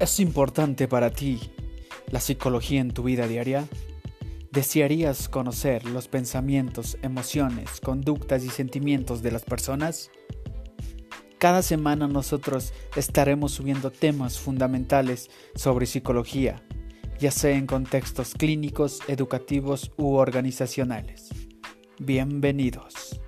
¿Es importante para ti la psicología en tu vida diaria? ¿Desearías conocer los pensamientos, emociones, conductas y sentimientos de las personas? Cada semana nosotros estaremos subiendo temas fundamentales sobre psicología, ya sea en contextos clínicos, educativos u organizacionales. Bienvenidos.